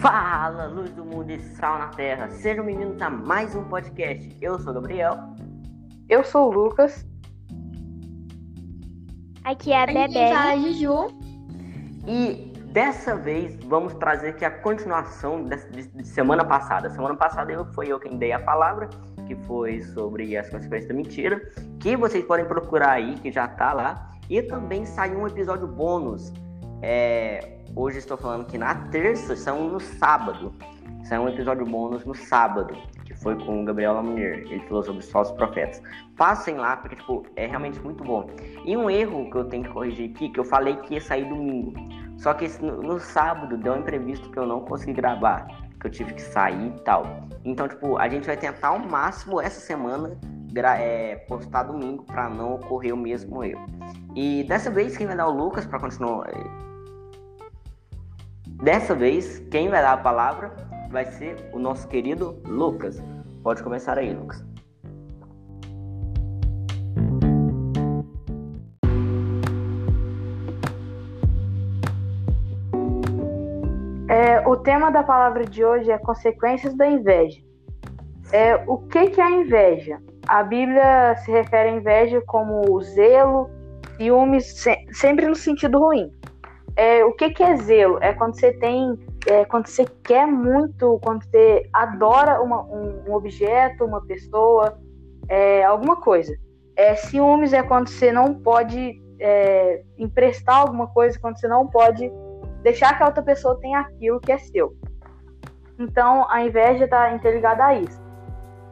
Fala, luz do mundo e sal na terra. Sejam bem-vindos a mais um podcast. Eu sou o Gabriel. Eu sou o Lucas. Aqui é a Bebé. Fala, Juju. E dessa vez vamos trazer aqui a continuação de, de, de semana passada. Semana passada eu, foi eu quem dei a palavra, que foi sobre as consequências da mentira, que vocês podem procurar aí, que já tá lá. E também saiu um episódio bônus. É, hoje estou falando que na terça são no sábado. Saiu um episódio bônus no sábado, que foi com o Gabriel Lamunier. Ele falou sobre os falsos profetas. Passem lá, porque tipo, é realmente muito bom. E um erro que eu tenho que corrigir aqui, que eu falei que ia sair domingo. Só que no, no sábado deu um imprevisto que eu não consegui gravar. Que eu tive que sair e tal. Então, tipo, a gente vai tentar ao máximo essa semana é, postar domingo para não ocorrer o mesmo erro. E dessa vez quem vai dar o Lucas para continuar. Dessa vez quem vai dar a palavra vai ser o nosso querido Lucas. Pode começar aí, Lucas. É, o tema da palavra de hoje é consequências da inveja. É, o que, que é a inveja? A Bíblia se refere à inveja como zelo, ciúmes, se, sempre no sentido ruim. É, o que, que é zelo? É quando você tem, é, quando você quer muito, quando você adora uma, um, um, objeto, uma pessoa, é, alguma coisa. É, ciúmes é quando você não pode é, emprestar alguma coisa, quando você não pode deixar que a outra pessoa tenha aquilo que é seu. Então, a inveja está interligada a isso.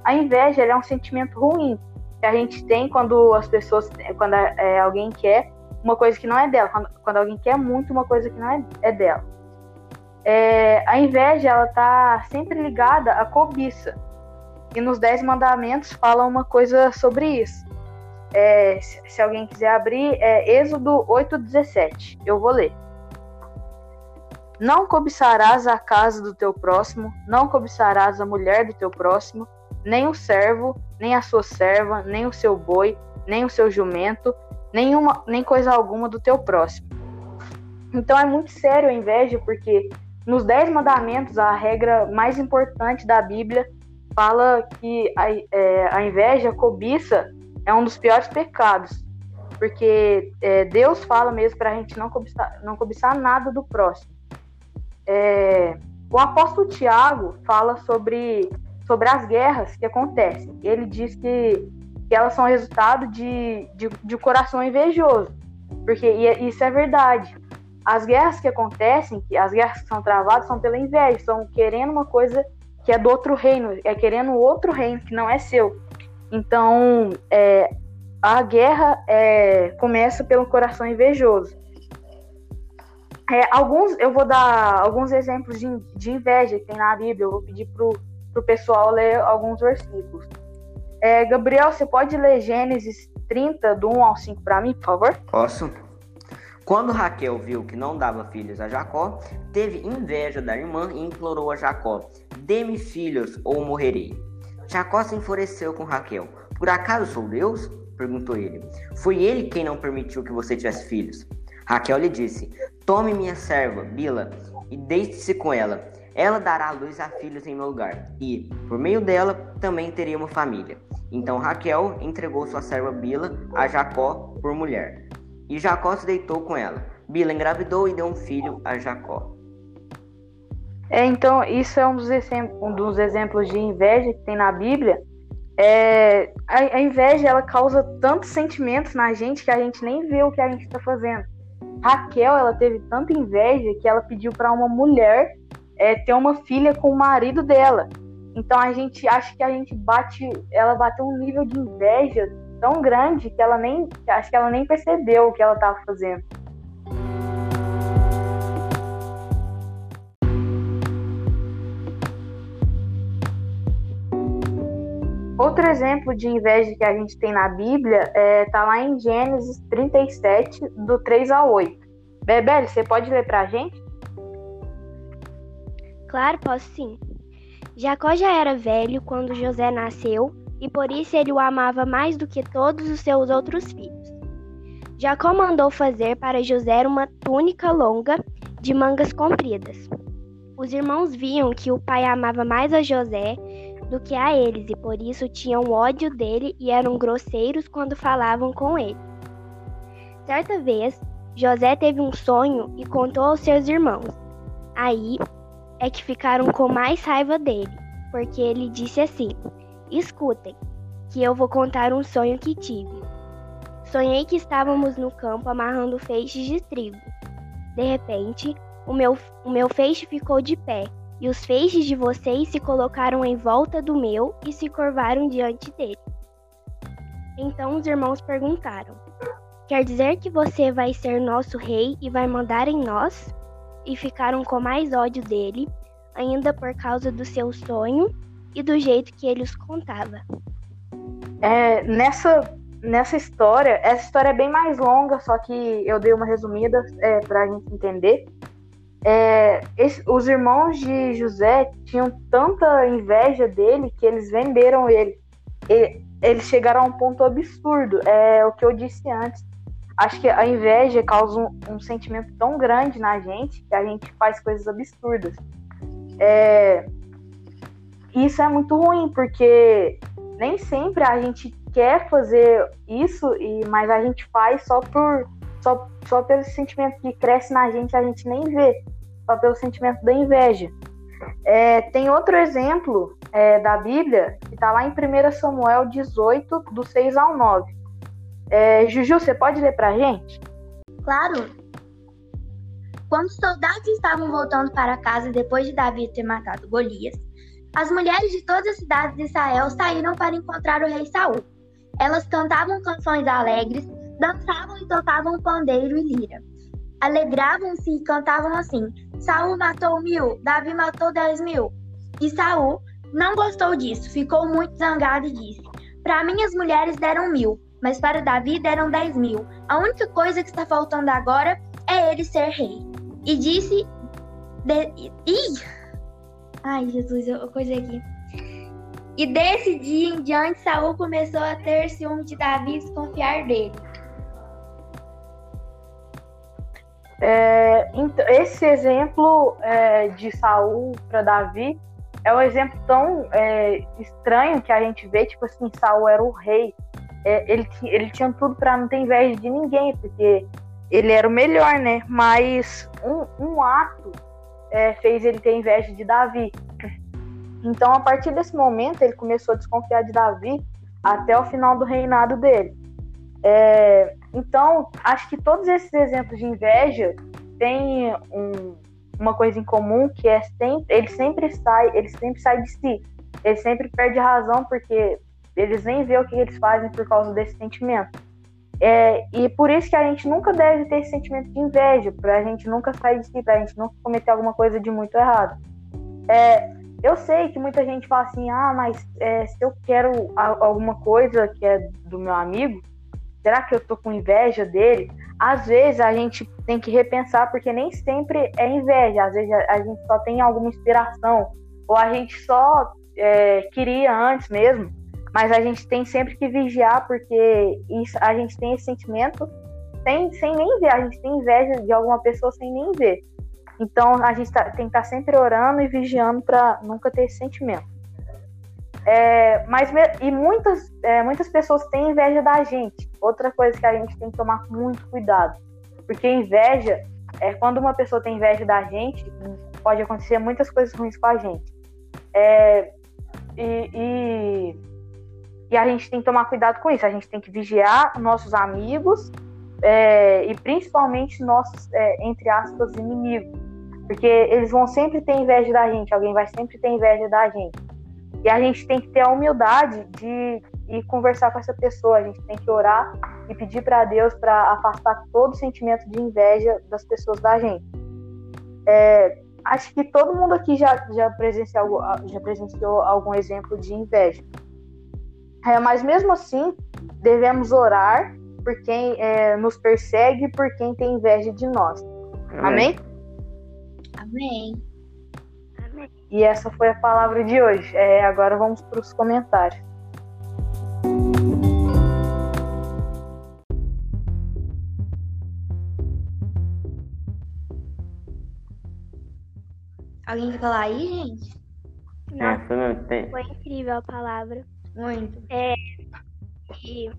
A inveja é um sentimento ruim que a gente tem quando as pessoas, quando é, alguém quer uma coisa que não é dela, quando, quando alguém quer muito uma coisa que não é, é dela. É, a inveja ela está sempre ligada à cobiça. E nos Dez Mandamentos fala uma coisa sobre isso. É, se, se, alguém quiser abrir, é Êxodo 8,17. Eu vou ler. Não cobiçarás a casa do teu próximo, não cobiçarás a mulher do teu próximo, nem o servo, nem a sua serva, nem o seu boi, nem o seu jumento, nenhuma, nem coisa alguma do teu próximo. Então é muito sério a inveja, porque nos Dez Mandamentos, a regra mais importante da Bíblia fala que a, é, a inveja, a cobiça, é um dos piores pecados. Porque é, Deus fala mesmo para a gente não cobiçar, não cobiçar nada do próximo. É, o apóstolo Tiago fala sobre, sobre as guerras que acontecem. Ele diz que, que elas são resultado de, de, de coração invejoso. Porque e isso é verdade. As guerras que acontecem, as guerras que são travadas, são pela inveja, são querendo uma coisa que é do outro reino, é querendo outro reino que não é seu. Então, é, a guerra é, começa pelo coração invejoso. É, alguns, eu vou dar alguns exemplos de, de, inveja que tem na Bíblia. Eu vou pedir pro, pro pessoal ler alguns versículos. É, Gabriel, você pode ler Gênesis 30, do 1 ao 5 para mim, por favor? Posso. Quando Raquel viu que não dava filhos a Jacó, teve inveja da irmã e implorou a Jacó: Dê-me filhos ou morrerei. Jacó se enfureceu com Raquel. Por acaso sou Deus? perguntou ele. Foi ele quem não permitiu que você tivesse filhos. Raquel lhe disse: Tome minha serva, Bila, e deite-se com ela. Ela dará luz a filhos em meu lugar, e, por meio dela, também teria uma família. Então Raquel entregou sua serva Bila a Jacó por mulher. E Jacó se deitou com ela. Bila engravidou e deu um filho a Jacó. É, então, isso é um dos, um dos exemplos de inveja que tem na Bíblia. É, a, a inveja ela causa tantos sentimentos na gente que a gente nem vê o que a gente está fazendo. Raquel, ela teve tanta inveja que ela pediu para uma mulher é, ter uma filha com o marido dela. Então a gente acha que a gente bate, ela bateu um nível de inveja tão grande que ela nem, acho que ela nem percebeu o que ela estava fazendo. Outro exemplo de inveja que a gente tem na Bíblia está é, tá lá em Gênesis 37, do 3 ao 8. Bebel, você pode ler para a gente? Claro, posso sim. Jacó já era velho quando José nasceu e por isso ele o amava mais do que todos os seus outros filhos. Jacó mandou fazer para José uma túnica longa de mangas compridas. Os irmãos viam que o pai amava mais a José do que a eles e por isso tinham ódio dele e eram grosseiros quando falavam com ele. Certa vez, José teve um sonho e contou aos seus irmãos. Aí é que ficaram com mais raiva dele, porque ele disse assim: Escutem, que eu vou contar um sonho que tive. Sonhei que estávamos no campo amarrando feixes de trigo. De repente, o meu, o meu feixe ficou de pé, e os feixes de vocês se colocaram em volta do meu e se curvaram diante dele. Então os irmãos perguntaram: Quer dizer que você vai ser nosso rei e vai mandar em nós? E ficaram com mais ódio dele, ainda por causa do seu sonho e do jeito que ele os contava. É, nessa, nessa história, essa história é bem mais longa, só que eu dei uma resumida é, para a gente entender. É, esse, os irmãos de José tinham tanta inveja dele que eles venderam ele. ele eles chegaram a um ponto absurdo. É o que eu disse antes. Acho que a inveja causa um, um sentimento tão grande na gente que a gente faz coisas absurdas. É, isso é muito ruim, porque nem sempre a gente quer fazer isso, e mas a gente faz só por só, só pelo sentimento que cresce na gente, a gente nem vê, só pelo sentimento da inveja. É, tem outro exemplo é, da Bíblia que está lá em 1 Samuel 18, do 6 ao 9. É, Juju, você pode ler para a gente? Claro. Quando os soldados estavam voltando para casa depois de Davi ter matado Golias, as mulheres de todas as cidades de Israel saíram para encontrar o rei Saul. Elas cantavam canções alegres, dançavam e tocavam pandeiro e lira. Alegravam-se e cantavam assim: Saul matou mil, Davi matou dez mil. E Saul não gostou disso, ficou muito zangado e disse: Para mim as mulheres deram mil, mas para Davi deram dez mil. A única coisa que está faltando agora é ele ser rei. E disse. De... Ih! Ai, Jesus, eu coisei aqui. E desse dia em diante, Saul começou a ter ciúme de Davi e desconfiar dele. É, então, esse exemplo é, de Saul para Davi é um exemplo tão é, estranho que a gente vê, tipo assim, Saul era o rei. É, ele, ele tinha tudo para não ter inveja de ninguém, porque ele era o melhor, né? Mas um, um ato é, fez ele ter inveja de Davi. Então, a partir desse momento, ele começou a desconfiar de Davi até o final do reinado dele. É, então, acho que todos esses exemplos de inveja têm um, uma coisa em comum que é sempre, ele sempre sai, ele sempre sai de si. Ele sempre perde razão porque eles nem vê o que eles fazem por causa desse sentimento. É, e por isso que a gente nunca deve ter esse sentimento de inveja, para a gente nunca sair de si, para a gente nunca cometer alguma coisa de muito errado. É, eu sei que muita gente fala assim, ah, mas é, se eu quero alguma coisa que é do meu amigo, será que eu tô com inveja dele? Às vezes a gente tem que repensar, porque nem sempre é inveja, às vezes a, gente só tem alguma inspiração, ou a gente só é, queria antes mesmo, mas a gente tem sempre que vigiar, porque isso, a gente tem esse sentimento sem, sem nem ver, a gente tem inveja de alguma pessoa sem nem ver. Então a gente tá, tem que estar tá sempre orando e vigiando para nunca ter esse sentimento. É, mas e muitas, é, muitas pessoas têm inveja da gente. Outra coisa que a gente tem que tomar muito cuidado, porque inveja é quando uma pessoa tem inveja da gente, pode acontecer muitas coisas ruins com a gente. É, e, e e a gente tem que tomar cuidado com isso. A gente tem que vigiar nossos amigos é, e principalmente nossos, é, entre aspas, inimigos. Porque eles vão sempre ter inveja da gente, alguém vai sempre ter inveja da gente. E a gente tem que ter a humildade de ir conversar com essa pessoa, a gente tem que orar e pedir para Deus para afastar todo sentimento de inveja das pessoas da gente. É, acho que todo mundo aqui já, já, presenciou, já presenciou algum exemplo de inveja. É, mas mesmo assim, devemos orar por quem é, nos persegue e por quem tem inveja de nós. Amém? Amém. Amém. E essa foi a palavra de hoje. É, agora vamos para os comentários. Alguém quer falar aí, gente? Nossa, foi mesmo. Tem- foi incrível a palavra. Muito. E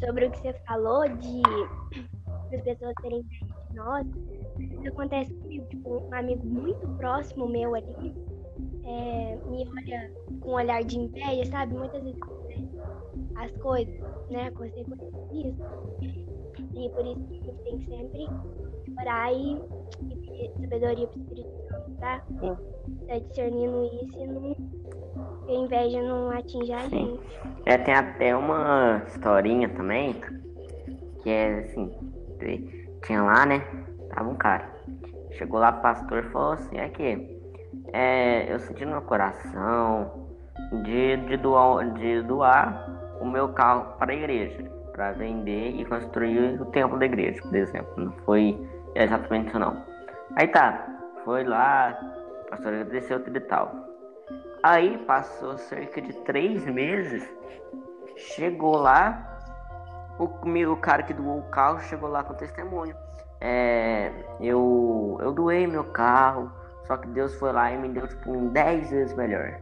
sobre o que você falou de as pessoas terem inveja de nós, isso acontece comigo, tipo, um amigo muito próximo meu ali, é, me olha com um olhar de inveja, sabe? Muitas vezes as coisas, né? Consequências disso. E por isso que a gente tem que sempre orar e, e pedir sabedoria pro Espírito Santo pra tá discernindo isso e não, a inveja não atinja a Sim. gente. É, tem até uma historinha também, que é assim, tinha lá, né? Tava um cara. Chegou lá o pastor e falou assim, é que é, eu senti no meu coração de, de, doar, de doar o meu carro para a igreja, para vender e construir o templo da igreja, por exemplo. Não foi exatamente isso não. Aí tá, foi lá, o pastor agradeceu e tal. Aí passou cerca de três meses, chegou lá, o, o cara que doou o carro chegou lá com testemunho. É, eu, eu doei meu carro, só que Deus foi lá e me deu tipo um 10 vezes melhor.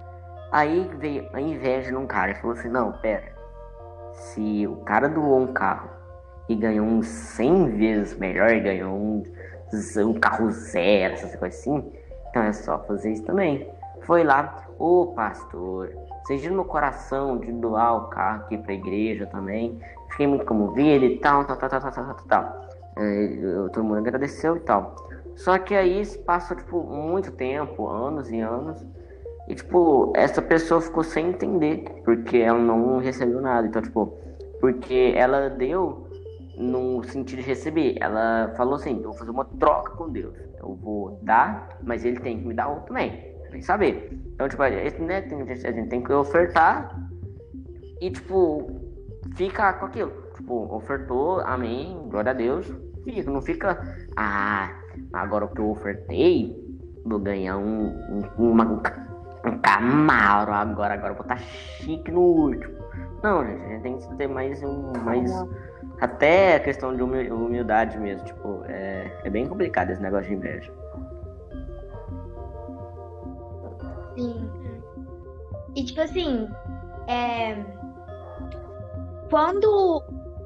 Aí veio a inveja num cara e falou assim, não, pera, se o cara doou um carro e ganhou uns 100 vezes melhor, ganhou um, um carro zero, essas coisas assim, então é só fazer isso também. Foi lá, ô pastor, seja no meu coração de doar o carro aqui pra igreja também. Fiquei muito comovido e tal, tal, tal, tal, tal, tal, tal. É, eu- todo mundo agradeceu e tal. Só que aí passou, tipo, muito tempo, anos e anos. E, tipo, essa pessoa ficou sem entender, porque ela não recebeu nada. Então, tipo, porque ela deu no sentido de receber. Ela falou assim, eu vou fazer uma troca com Deus. Eu vou dar, mas ele tem que me dar outro também. Tem que saber. Então, tipo, esse, né, tem- a gente tem que ofertar e, tipo, fica com aquilo. Tipo, ofertou, amém, glória a Deus. Fica, não fica, ah, agora que eu ofertei, vou ganhar um, um, uma, um Camaro agora, agora vou estar chique no último. Não, gente, a gente tem que ter mais um, mais... Até a questão de humi- humildade mesmo, tipo, é, é bem complicado esse negócio de inveja. Sim. E tipo assim, é... quando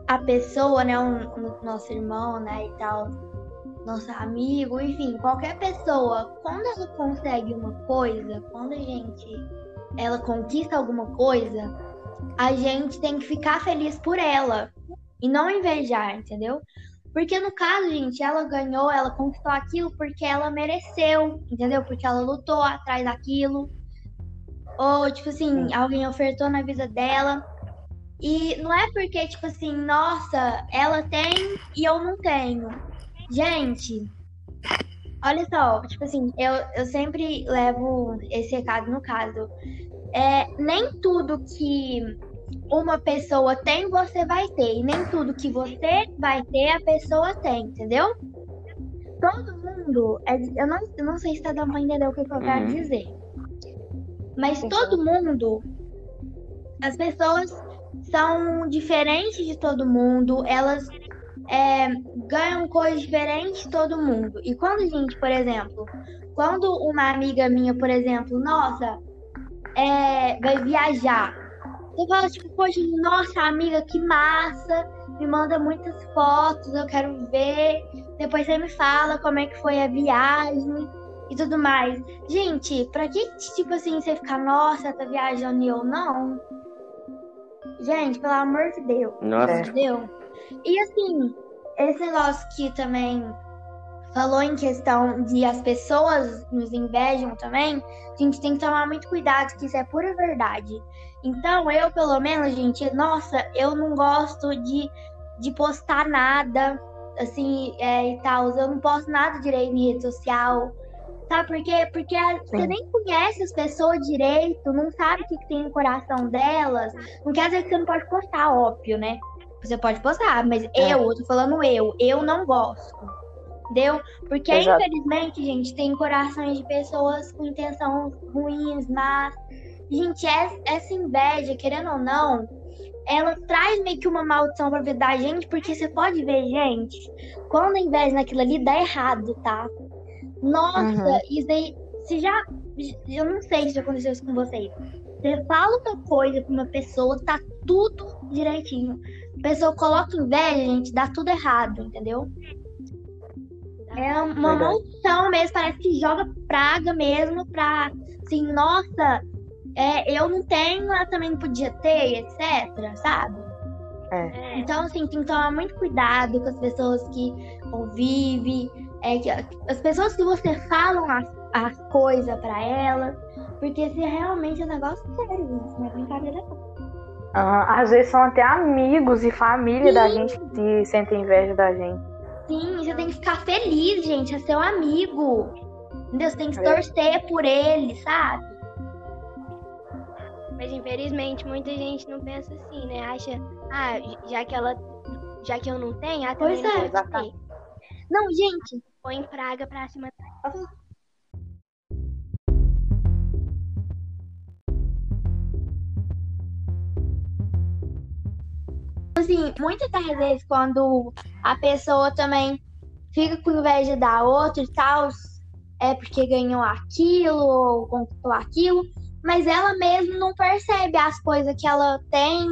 a pessoa, né, um, um- nosso irmão, né, e tal, nosso amigo, enfim, qualquer pessoa, quando ela consegue uma coisa, quando a gente, ela conquista alguma coisa, a gente tem que ficar feliz por ela e não invejar, entendeu? Porque no caso, gente, ela ganhou, ela conquistou aquilo porque ela mereceu, entendeu? Porque ela lutou atrás daquilo. Ou, tipo assim, alguém ofertou na vida dela. E não é porque, tipo assim, nossa, ela tem e eu não tenho. Gente, olha só, tipo assim, eu, eu sempre levo esse recado no caso. É, nem tudo que uma pessoa tem, você vai ter. E nem tudo que você vai ter, a pessoa tem, entendeu? Todo mundo. é- eu, não, eu não sei se tá dando pra entender o que, que eu quero Uhum. dizer. Mas todo mundo. As pessoas são diferentes de todo mundo. Elas é, ganham coisas diferentes de todo mundo. E quando a gente, por exemplo, quando uma amiga minha, por exemplo, nossa, é, vai viajar. Você fala, tipo, poxa, nossa, amiga, que massa. Me manda muitas fotos, eu quero ver. Depois você me fala como é que foi a viagem e tudo mais. Gente, pra que, tipo assim, você ficar, nossa, tá viajando e eu não? Gente, pelo amor de Deus. Nossa. Entendeu? E assim, esse negócio que também falou em questão de as pessoas nos invejam também, a gente tem que tomar muito cuidado, que isso é pura verdade. Então, eu, pelo menos, gente, nossa, eu não gosto de, de postar nada, assim, é, e tal. Eu não posto nada direito em rede social. Sabe por quê? Porque a- você nem conhece as pessoas direito, não sabe o que, que tem no coração delas. Não quer dizer que você não pode postar, óbvio, né? Você pode postar, mas É. eu, eu tô falando eu, eu não gosto. Entendeu? Porque, Exato. infelizmente, gente, tem corações de pessoas com intenção ruins, mas. Gente, es- essa inveja, querendo ou não, ela traz meio que uma maldição pra vida da gente, porque você pode ver, gente, quando a inveja naquilo ali dá errado, tá? Nossa, Uhum. isso aí. se já. Eu não sei se já aconteceu isso com vocês. Você fala uma coisa pra uma pessoa, tá tudo direitinho. A pessoa coloca inveja, gente, dá tudo errado, entendeu? É uma Verdade. maldição mesmo, parece que joga praga mesmo pra, assim, nossa, é, eu não tenho, ela também não podia ter, etc, sabe? É. Então, assim, tem que tomar muito cuidado com as pessoas que convivem, é, que, as pessoas que você falam a, a coisa pra elas, porque se realmente é um negócio sério, isso não é brincadeira não. Aham, Às vezes são até amigos e família da gente que sentem inveja da gente. Sim, você tem que ficar feliz, gente, é seu amigo. Entendeu? Você tem que É. torcer por ele, sabe? Mas infelizmente muita gente não pensa assim, né? Acha, ah, já que ela. Já que eu não tenho, ela também Pois não é, pode exatamente. ter. Não, gente, Põe praga pra cima. assim, muitas das vezes quando a pessoa também fica com inveja da outra e tal, é porque ganhou aquilo ou conquistou aquilo, mas ela mesma não percebe as coisas que ela tem,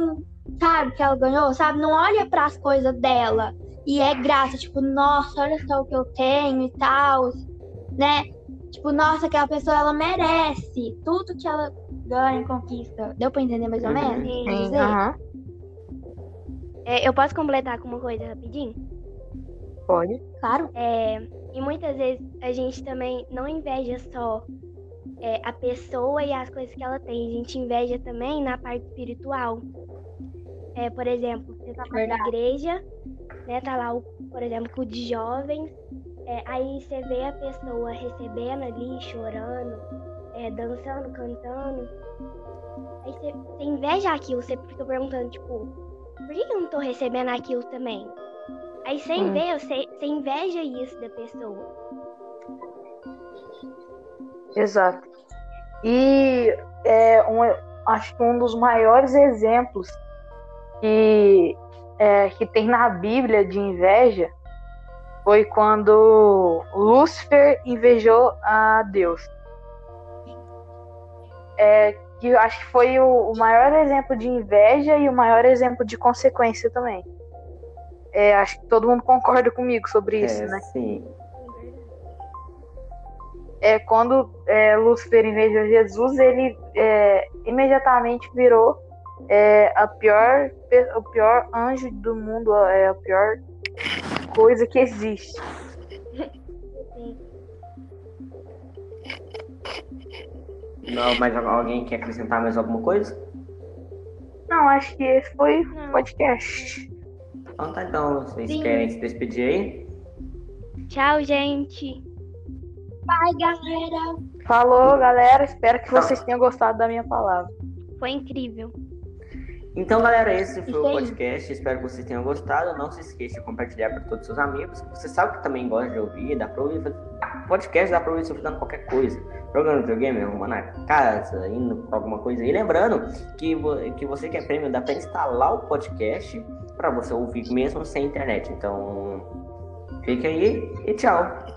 sabe, que ela ganhou, sabe? Não olha para as coisas dela e é grata, tipo, nossa, olha só o que eu tenho e tal, né? Tipo, nossa, aquela pessoa ela merece tudo que ela ganha e conquista. Deu pra entender mais ou Uhum. menos? Sim. Dizer? aham, É, eu posso completar com uma coisa rapidinho? pode. Claro. É, e muitas vezes a gente também não inveja só é, a pessoa e as coisas que ela tem, a gente inveja também na parte espiritual. É, por exemplo, você tá na igreja, né? Tá lá, o, por exemplo, com de jovens, é, aí você vê a pessoa recebendo ali, chorando, é, dançando, cantando. Aí você, você inveja aquilo, você fica perguntando, tipo, por que eu não tô recebendo aquilo também? Aí você Hum. inveja, você, você inveja isso da pessoa. Exato. E é um, acho que um dos maiores exemplos que, é, que tem na Bíblia de inveja foi quando Lúcifer invejou a Deus. É, que acho que foi o, o maior exemplo de inveja e o maior exemplo de consequência também. É, acho que todo mundo concorda comigo sobre isso, é, né? sim. É, quando é, Lúcifer invejou Jesus, ele é, imediatamente virou é, a pior, o pior anjo do mundo, é a pior coisa que existe. Não, mas alguém quer acrescentar mais alguma coisa? Não, acho que esse foi o podcast. Então tá, então vocês Sim. querem se despedir aí? Tchau, gente. Bye, galera. Falou, galera. Espero que vocês tenham gostado da minha palavra. Foi incrível. Então, galera, esse foi Isso o aí. podcast. Espero que vocês tenham gostado. Não se esqueça de compartilhar para todos os seus amigos. Você sabe que também gosta de ouvir, dá pra ouvir. Podcast dá pra ouvir fazendo qualquer coisa. Jogando videogame, arrumando a casa, indo pra alguma coisa. E lembrando que, que você que é prêmio, dá pra instalar o podcast pra você ouvir mesmo sem internet. Então, fique aí e tchau.